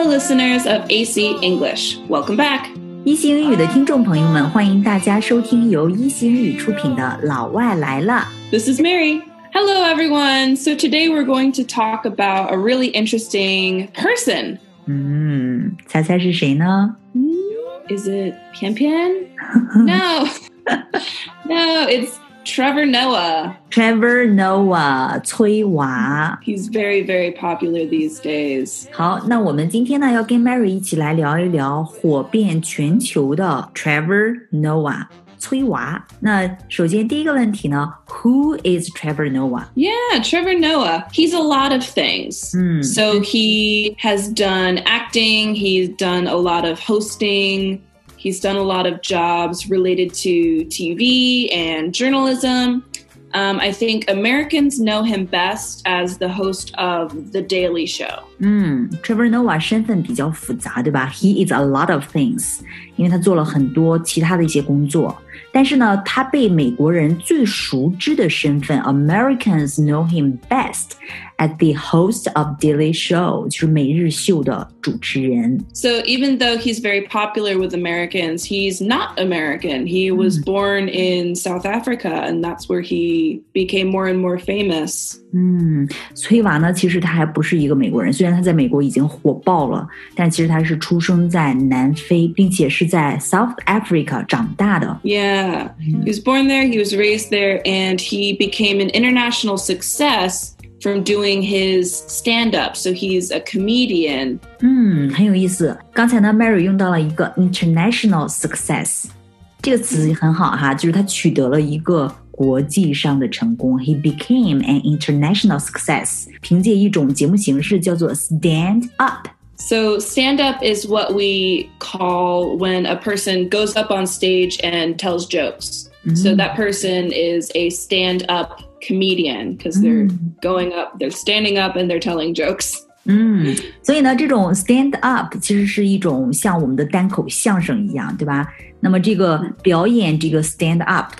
Hello, listeners of AC English. Welcome back. 一席英语的听众朋友们，欢迎大家收听由一席英语出品的《老外来了》。 This is Mary. Hello, everyone. So today we're going to talk about a really interesting person. 嗯，猜猜是谁呢？ Is it Pian Pian? no. no, it's Trevor Noah. Trevor Noah，崔娃。 He's very, very popular these days. 好，那我们今天呢要跟 Mary 一起来聊一聊火遍全球的 Trevor Noah，崔娃。那首先第一个问题呢，Who is Trevor Noah？ Yeah, Trevor Noah. He's a lot of things. Hmm. So he has done acting, he's done a lot of hosting, he's done a lot of jobs related to TV and journalism. Um, I think Americans know him best as the host of The Daily Show. 嗯，Trevor Noah 身份比较复杂，对吧？He is a lot of things，因为他做了很多其他的一些工作。 但是呢，他被美国人最熟知的身份，Americans know him best as the host of Daily Show，就是每日秀的主持人。 So even though he's very popular with Americans, he's not American. He was born in South Africa, and that's where he became more and more famous. 嗯，崔娃呢，其实他还不是一个美国人，虽然他在美国已经火爆了，但其实他是出生在南非，并且是在 South Africa 长大的。 Yeah. He was born there, he was raised there, and he became an international success from doing his stand up. So he's a comedian. 嗯，很有意思。刚才呢，Mary 用到了一个 international success 这个词很好哈，就是他取得了一个国际上的成功。He became an international success，凭借一种节目形式叫做 stand up。 So stand up is what we call when a person goes up on stage and tells jokes. So that person is a stand up comedian because they're going up, they're standing up and they're telling jokes. 嗯，所以呢，这种 stand up 其实是一种像我们的单口相声一样，对吧？那么这个表演这个 stand up，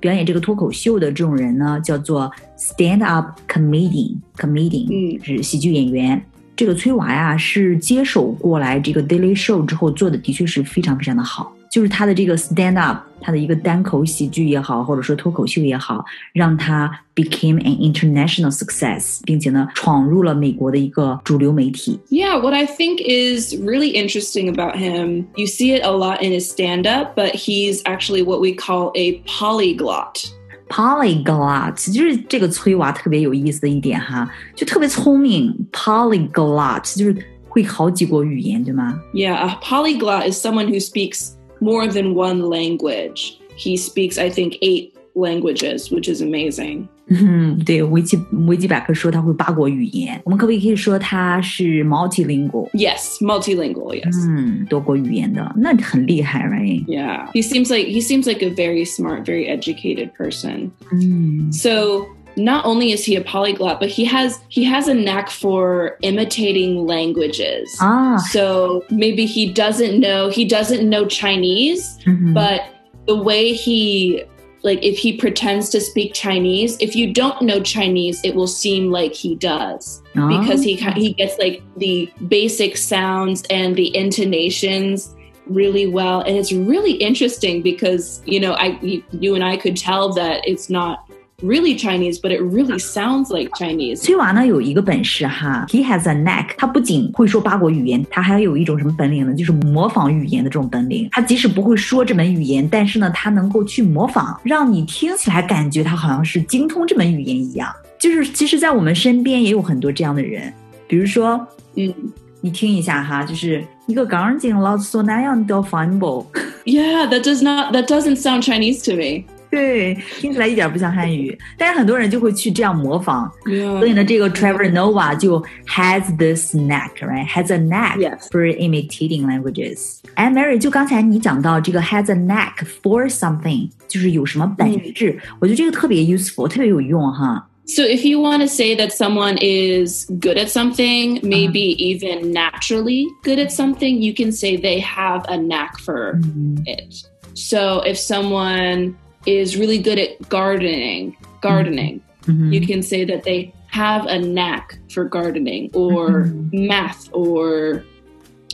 表演这个脱口秀的这种人呢，叫做 stand up comedian，comedian、嗯是喜剧演员。 这个崔娃呀，是接手过来这个 Daily Show 之后做的，的确是非常非常的好。就是他的这个 stand up，他的一个单口喜剧也好，或者说脱口秀也好，让他 became an international success，并且呢，闯入了美国的一个主流媒体。 Yeah, what I think is really interesting about him, you see it a lot in his stand up, but he's actually what we call a polyglot. polyglot 就是这个崔娃特别有意思的一点哈，就特别聪明。polyglot 就是会好几国语言，对吗？ Yeah, a polyglot is someone who speaks more than one language. He speaks, I think, eight languages, which is amazing. 嗯，对，维基维基百科说他会八国语言，我们可不可以说他是 multilingual？ Yes, multilingual, yes. 嗯，多国语言的，那很厉害，right？ Yeah. He seems like he seems like a very smart, very educated person. 嗯 So not only is he a polyglot, but he has he has a knack for imitating languages. 啊， So maybe he doesn't know he doesn't know Chinese, 嗯哼 but the way he like if he pretends to speak Chinese, if you don't know Chinese, it will seem like he does. 啊 because he he gets like the basic sounds and the intonations really well. And it's really interesting because you know I you and I could tell that it's not really Chinese but it really sounds like Chinese 崔娃呢有一个本事哈，he has a knack。他不仅会说八国语言，他还有一种什么本领呢？就是模仿语言的这种本领。他即使不会说这门语言，但是呢，他能够去模仿，让你听起来感觉他好像是精通这门语言一样。就是其实，在我们身边也有很多这样的人，比如说， Mm. 你听一下哈，就是一个港景老说那样的反驳， yeah that does not that doesn't sound Chinese to me 对，听起来一点不像汉语，但是很多人就会去这样模仿。所以呢，这个 Trevor Noah 就 has this knack, right? Has a knack for imitating languages. 哎，Mary，就刚才你讲到这个 has a knack for something，就是有什么本质，我觉得这个特别 useful，特别有用哈。So if you want to say that someone is good at something, maybe uh -huh. even naturally good at something, you can say they have a knack for mm -hmm. it. So if someone is really good at gardening, gardening, 嗯哼 you can say that they have a knack for gardening or math or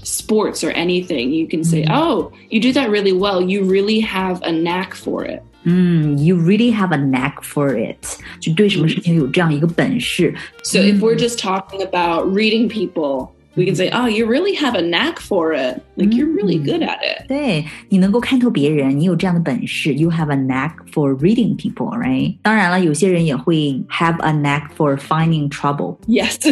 sports or anything, you can say, "Oh, you do that really well. You really have a knack for it." 嗯，You really have a knack for it，就对什么事情有这样一个本事。 So if we're just talking about reading people, we can say, "Oh, you really have a knack for it. Like you're really good at it." 对你能够看透别人，你有这样的本事，You have a knack for reading people, right？当然了，有些人也会 have a knack for finding trouble。 Yes.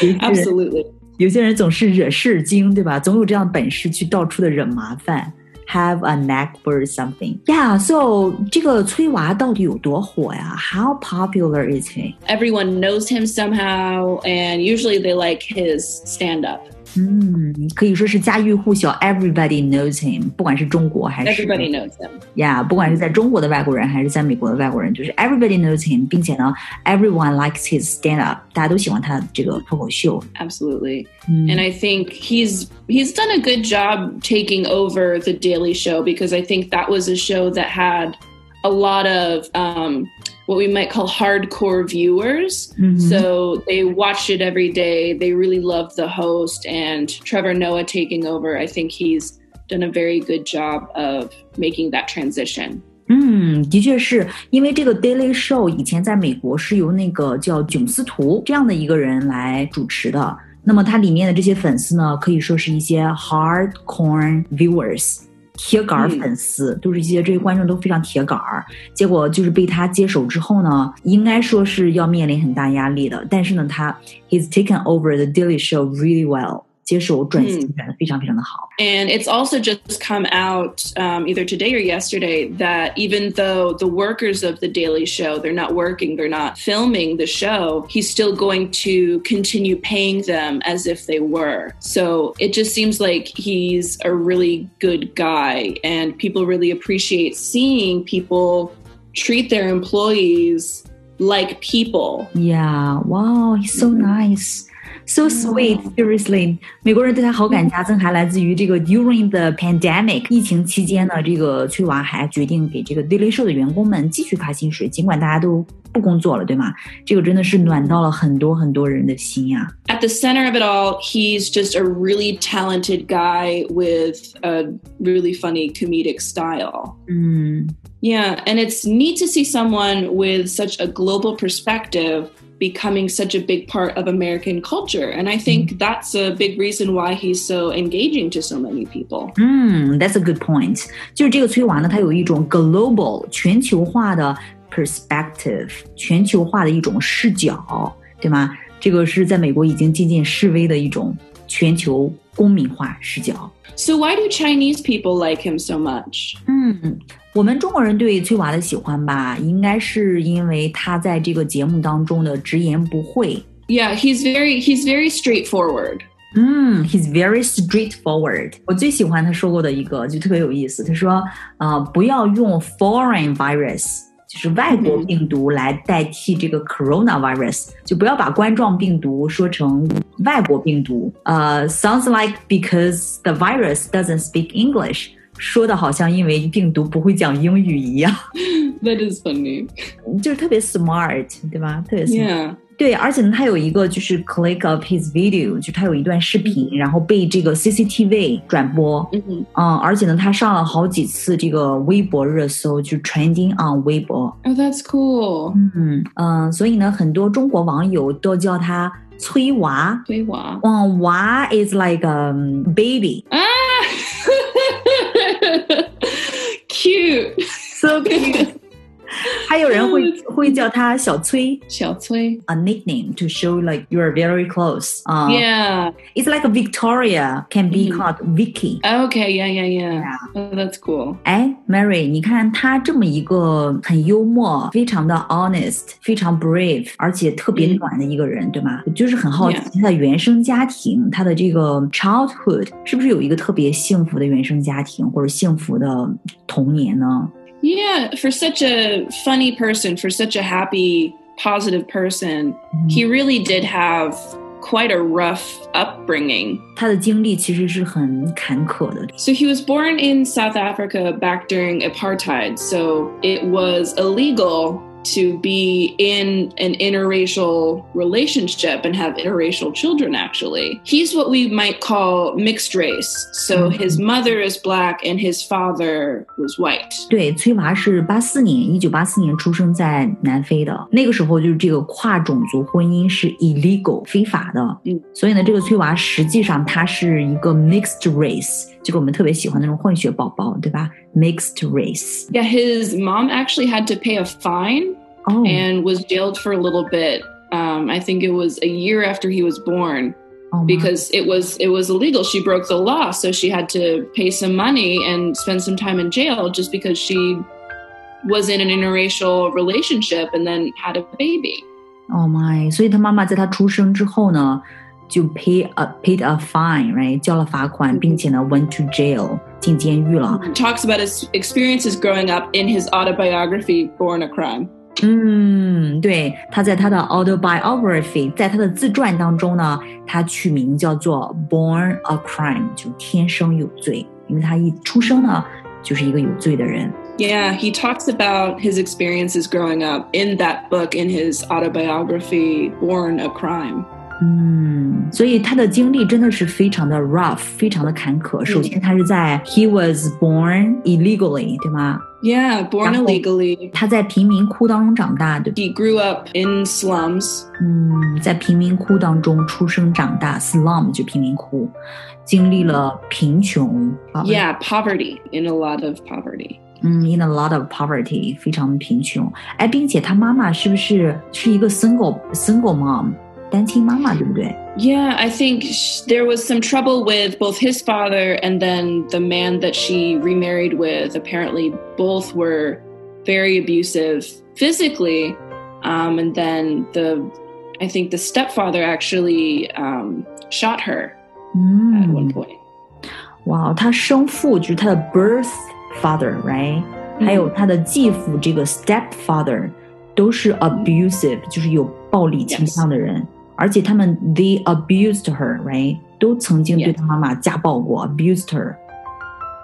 有些人 Absolutely. 有些人总是惹事精，对吧？总有这样的本事去到处的惹麻烦。 Have a knack for something. Yeah, so 这个崔娃到底有多火呀？How popular is he? Everyone knows him somehow and usually they like his stand up. 嗯，可以说是家喻户晓，Everybody knows him，不管是中国还是 Everybody knows him. 呀不管是在中国的外国人还是在美国的外国人，就是 Everybody knows him，并且呢，Everyone likes his stand up，大家都喜欢他这个脱口秀。 Absolutely. 嗯 And I think he's he's done a good job taking over the Daily Show because I think that was a show that had a lot of um, what we might call hardcore viewers. Mhm. So they watched it every day. They really loved the host and Trevor Noah taking over. I think he's done a very good job of making that transition. 嗯，的确是因为这个 Daily Show 以前在美国是由那个叫囧司图这样的一个人来主持的。那么它里面的这些粉丝呢，可以说是一些 hardcore viewers。 铁杆儿粉丝、都是一些这些观众都非常铁杆儿，结果就是被他接手之后呢，应该说是要面临很大压力的。但是呢，他 he's taken over the Daily Show really well，接手转型转的非常非常的好。 And it's also just come out um, either today or yesterday that even though the workers of the Daily Show, they're not working, they're not filming the show, he's still going to continue paying them as if they were. So it just seems like he's a really good guy, and people really appreciate seeing people treat their employees like people. Yeah, wow, he's so nice. So sweet, seriously，美国人对他好感加增，还来自于这个 during the pandemic 疫情期间呢，这个崔娃还决定给这个 Daily Show 的员工们继续发薪水，尽管大家都不工作了，对吗？这个真的是暖到了很多很多人的心呀、 at the center of it all, he's just a really talented guy with a really funny comedic style. 嗯 Yeah, and it's neat to see someone with such a global perspective becoming such a big part of American culture. And I think that's a big reason why he's so engaging to so many people. 嗯，That's a good point。就是这个崔娃呢，他有一种 global 全球化的 perspective，全球化的一种视角，对吗？这个是在美国已经渐渐式微的一种全球公民化视角。 So, why do Chinese people like him so much? 嗯， 我们中国人对崔娃的喜欢吧，应该是因为他在这个节目当中的直言不讳。 Yeah, he's very he's very straightforward. 嗯，He's very straightforward。我最喜欢他说过的一个就特别有意思，他说，呃，不要用 foreign virus，就是外国病毒来代替这个 coronavirus，、就不要把冠状病毒说成外国病毒。呃，sounds like because the virus doesn't speak English， 说的好像因为病毒不会讲英语一样，That is funny. 就是特别 smart，对吧？特别 smart。Yeah. 对，而且呢，他有一个就是 click of his video，就他有一段视频，然后被这个 CCTV 转播，Mhm. 嗯，而且呢，他上了好几次这个微博热搜，就 trending on 微博，Oh, that's cool. 嗯嗯，所以呢，很多中国网友都叫他崔娃，Wow. 嗯，娃 is like a baby，Cute. so cute，还有人会会叫他小崔 Xiao Cui. ，a nickname to show like you are very close，啊、 Yeah. It's like a Victoria can be Mhm. called Vicky。 Okay. Yeah. Yeah. Yeah. Yeah. Oh, that's cool. 哎，Mary，你看他这么一个很幽默、非常的 honest、非常 brave，而且特别嗯暖的一个人，对吗？我就是很好奇 Yeah. 他的原生家庭，他的这个 childhood 是不是有一个特别幸福的原生家庭或者幸福的童年呢？ Yeah. For such a funny person, for such a happy, positive person, he really did have quite a rough upbringing. 他的经历其实是很坎坷的。 So he was born in South Africa back during apartheid. So it was illegal to be in an interracial relationship and have interracial children actually he's what we might call mixed race so his mother is black and his father was white 对，崔娃是八四年，一九八四年出生在南非的。那个时候就是这个跨种族婚姻是 illegal 非法的，嗯，所以呢，这个崔娃实际上他是一个 mixed race， 就是我们特别喜欢那种混血宝宝，对吧？mixed race。 yeah his mom actually had to pay a fine 哦 and was jailed for a little bit um, i think it was a year after he was born 哦 because it was it was illegal she broke the law so she had to pay some money and spend some time in jail just because she was in an interracial relationship and then had a baby 哦 my，所以他妈妈在他出生之后呢， 就 pay a paid a fine，right，交了罚款，并且呢 went to jail 进监狱了。 talks about his experiences growing up in his autobiography born a crime 嗯，对，他在他的 autobiography，在他的自传当中呢，他取名叫做 Born a Crime，就天生有罪，因为他一出生呢就是一个有罪的人。 yeah he talks about his experiences growing up in that book in his autobiography born a crime 嗯，所以他的经历真的是非常的 rough，非常的坎坷。首先，他是在 he was born illegally，对吗？ yeah born 然后- illegally 他在贫民窟当中长大，对吧？ he grew up in slums 嗯，在贫民窟当中出生长大，slum 就贫民窟，经历了贫穷。啊 yeah poverty in a lot of poverty 嗯，in a lot of poverty，非常贫穷。哎，并且他妈妈是不是是一个 single single mom， 单亲妈妈，对不对？ Yeah, I think sh- there was some trouble with both his father and then the man that she remarried with. Apparently, both were very abusive physically. Um, and then the, I think the stepfather actually um, shot her at one 嗯， point. 哇，他生父就是他的 birth father，right？、还有他的继父这个 stepfather 都是 abusive，、就是有暴力倾向的人。 而且他们 they abused her，right？都曾经对 Yes. 他妈妈家暴过 abused her，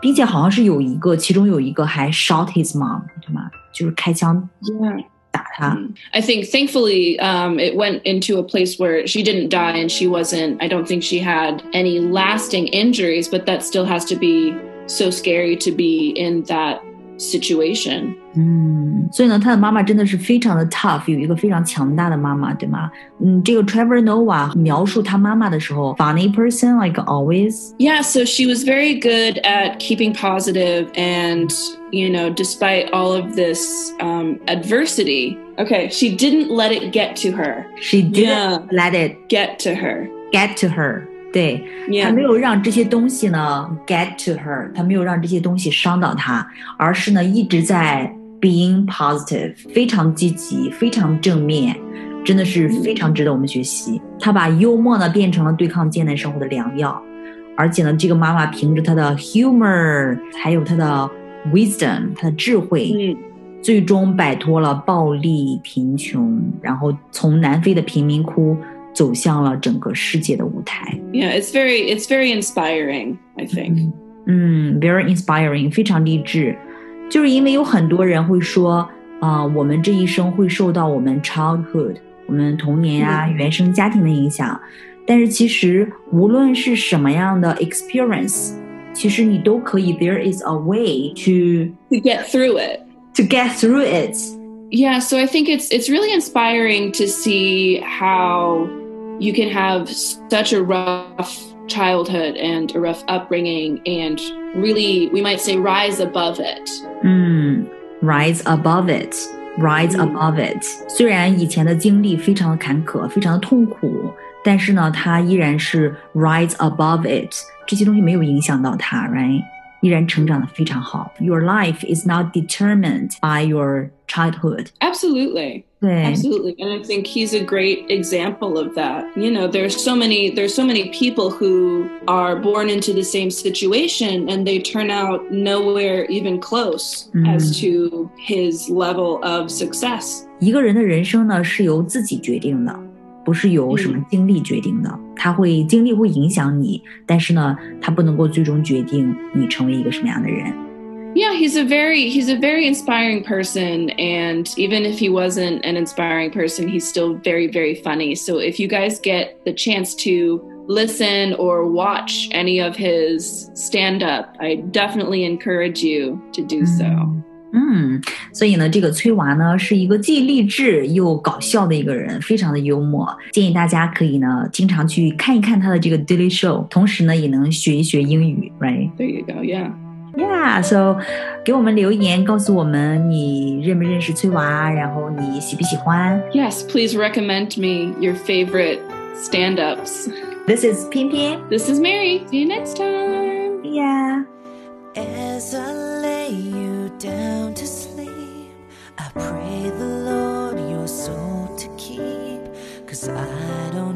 并且好像是有一个，其中有一个还 shot his mom，对吗？就是开枪 Yeah. 打他。 I think thankfully um, it went into a place where she didn't die and she wasn't, I don't think she had any lasting injuries, but that still has to be so scary to be in that situation. 嗯，所以呢，他的妈妈真的是非常的 tough，有一个非常强大的妈妈，对吗？嗯，这个 Trevor Noah 描述他妈妈的时候，funny person like always， Yeah, so she was very good at keeping positive and, you know, despite all of this um, adversity, okay, she didn't let it get to her. she didn't Yeah. let it Get to her. get to her， 对，她 Yeah. 没有让这些东西呢 get to her，他没有让这些东西伤到她，而是呢一直在 being positive，非常积极，非常正面，真的是非常值得我们学习。他把幽默呢变成了对抗艰难生活的良药，而且呢，这个妈妈凭着她的 humor，还有她的 wisdom，她的智慧，Mm. 最终摆脱了暴力、贫穷，然后从南非的贫民窟走向了整个世界的舞台。Yeah, it's very it's very inspiring, I think. 嗯，very inspiring，非常励志。就是因为有很多人会说，啊、我们这一生会受到我们 childhood，我们童年啊、原生家庭的影响。但是其实无论是什么样的 experience，其实你都可以，there is a way to To get through it. to get through it。 Yeah, so I think it's it's really inspiring to see how you can have such a rough childhood and a rough upbringing and really we might say rise above it. 嗯，rise above it。Rise 嗯 above it。虽然以前的经历非常的坎坷，非常的痛苦，但是呢，他依然是 rise above it。这些东西没有影响到他，right？依然成长的非常好。Your life is not determined by your childhood。 Absolutely. 对， Absolutely. And I think he's a great example of that. You know, there's so many there's so many people who are born into the same situation and they turn out nowhere even close Mm. as to his level of success. 一个人的人生呢是由自己决定的，不是由什么经历决定的。他会经历会影响你，但是呢，他不能够最终决定你成为一个什么样的人。 Yeah, he's a very he's a very inspiring person and even if he wasn't an inspiring person, he's still very very funny. So if you guys get the chance to listen or watch any of his stand up, I definitely encourage you to do so. 嗯，所以呢，这个崔娃呢是一个既励志又搞笑的一个人，非常的幽默。建议大家可以呢经常去看一看他的这个 Daily Show，同时呢也能学一学英语，right? There you go, yeah. Yeah，so 给我们留言，告诉我们你认不认识翠娃，然后你喜不喜欢。Yes, please recommend me your favorite stand-ups. This is Pian Pian. This is Mary. See you next time. Yeah. As I lay you down to sleep, I pray the Lord your soul to keep, cause I don't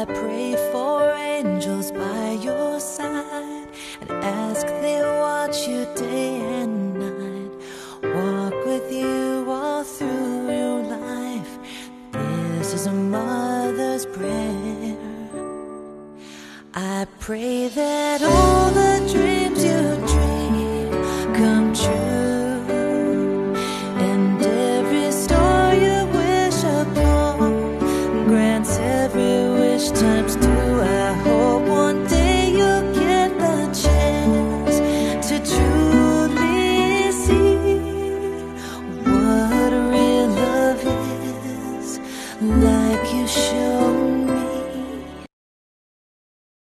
I pray for angels by your side and ask they watch you day and night. Walk with you all through your life. This is a mother's prayer. I pray that all the dreams